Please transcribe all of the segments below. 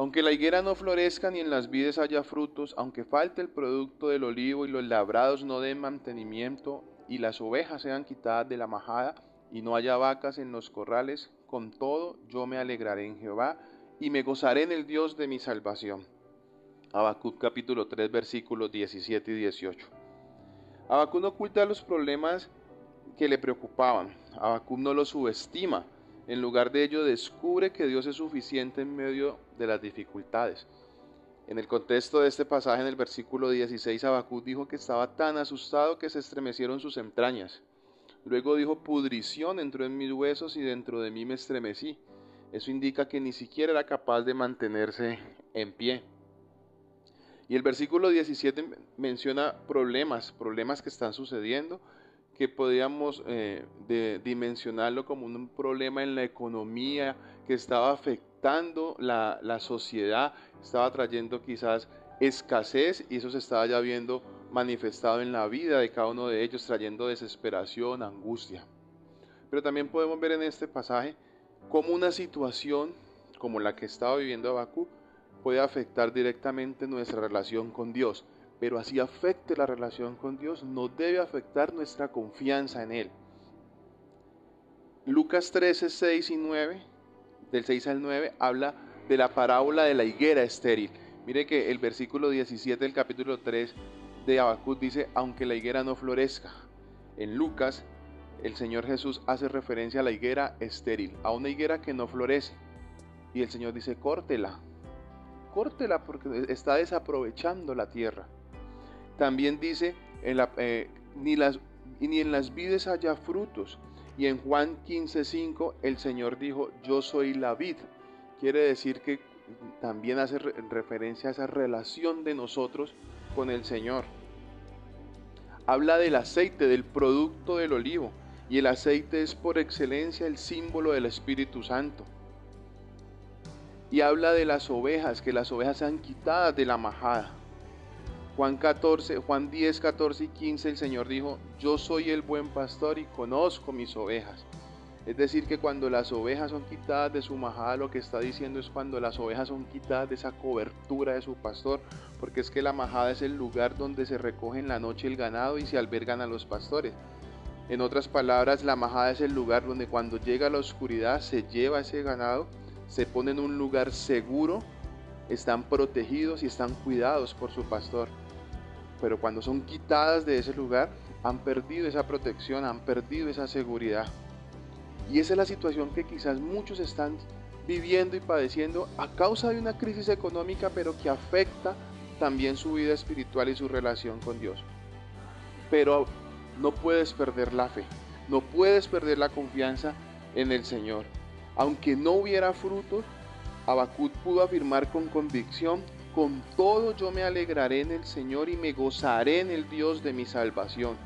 Aunque la higuera no florezca ni en las vides haya frutos, aunque falte el producto del olivo y los labrados no den mantenimiento y las ovejas sean quitadas de la majada y no haya vacas en los corrales, con todo yo me alegraré en Jehová y me gozaré en el Dios de mi salvación. Habacuc capítulo 3 versículos 17 y 18. Habacuc no oculta los problemas que le preocupaban. Habacuc no los subestima en lugar de ello, descubre que Dios es suficiente en medio de las dificultades. En el contexto de este pasaje, en el versículo 16, Habacuc dijo que estaba tan asustado que se estremecieron sus entrañas. Luego dijo, pudrición entró en mis huesos y dentro de mí me estremecí. Eso indica que ni siquiera era capaz de mantenerse en pie. Y el versículo 17 menciona problemas, problemas que están sucediendo, que podíamos eh, dimensionarlo como un problema en la economía que estaba afectando la, la, sociedad, estaba trayendo quizás escasez y eso se estaba ya viendo manifestado en la vida de cada uno de ellos, trayendo desesperación, angustia. Pero también podemos ver en este pasaje cómo una situación como la que estaba viviendo Abacú puede afectar directamente nuestra relación con Dios pero así afecte la relación con Dios, no debe afectar nuestra confianza en Él. Lucas 13, 6 y 9, del 6 al 9, habla de la parábola de la higuera estéril. Mire que el versículo 17 del capítulo 3 de Habacuc dice, aunque la higuera no florezca. En Lucas, el Señor Jesús hace referencia a la higuera estéril, a una higuera que no florece. Y el Señor dice, córtela, córtela porque está desaprovechando la tierra. También dice, eh, ni en las vides haya frutos. Y en Juan 15:5 el Señor dijo, yo soy la vid. Quiere decir que también hace referencia a esa relación de nosotros con el Señor. Habla del aceite, del producto del olivo. Y el aceite es por excelencia el símbolo del Espíritu Santo. Y habla de las ovejas, que las ovejas sean quitadas de la majada. Juan 14, Juan 10, 14 y 15 el Señor dijo, yo soy el buen pastor y conozco mis ovejas. Es decir, que cuando las ovejas son quitadas de su majada, lo que está diciendo es cuando las ovejas son quitadas de esa cobertura de su pastor, porque es que la majada es el lugar donde se recoge en la noche el ganado y se albergan a los pastores. En otras palabras, la majada es el lugar donde cuando llega la oscuridad se lleva ese ganado, se pone en un lugar seguro están protegidos y están cuidados por su pastor. Pero cuando son quitadas de ese lugar, han perdido esa protección, han perdido esa seguridad. Y esa es la situación que quizás muchos están viviendo y padeciendo a causa de una crisis económica, pero que afecta también su vida espiritual y su relación con Dios. Pero no puedes perder la fe, no puedes perder la confianza en el Señor. Aunque no hubiera frutos, Habacuc pudo afirmar con convicción, con todo yo me alegraré en el Señor y me gozaré en el Dios de mi salvación.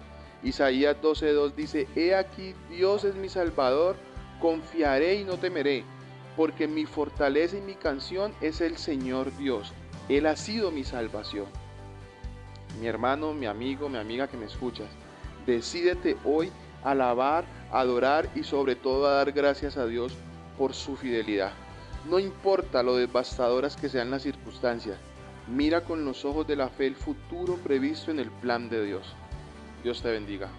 Isaías 12:2 dice, He aquí, Dios es mi salvador, confiaré y no temeré, porque mi fortaleza y mi canción es el Señor Dios. Él ha sido mi salvación. Mi hermano, mi amigo, mi amiga que me escuchas, decídete hoy a alabar, adorar y sobre todo a dar gracias a Dios por su fidelidad. No importa lo devastadoras que sean las circunstancias, mira con los ojos de la fe el futuro previsto en el plan de Dios. Dios te bendiga.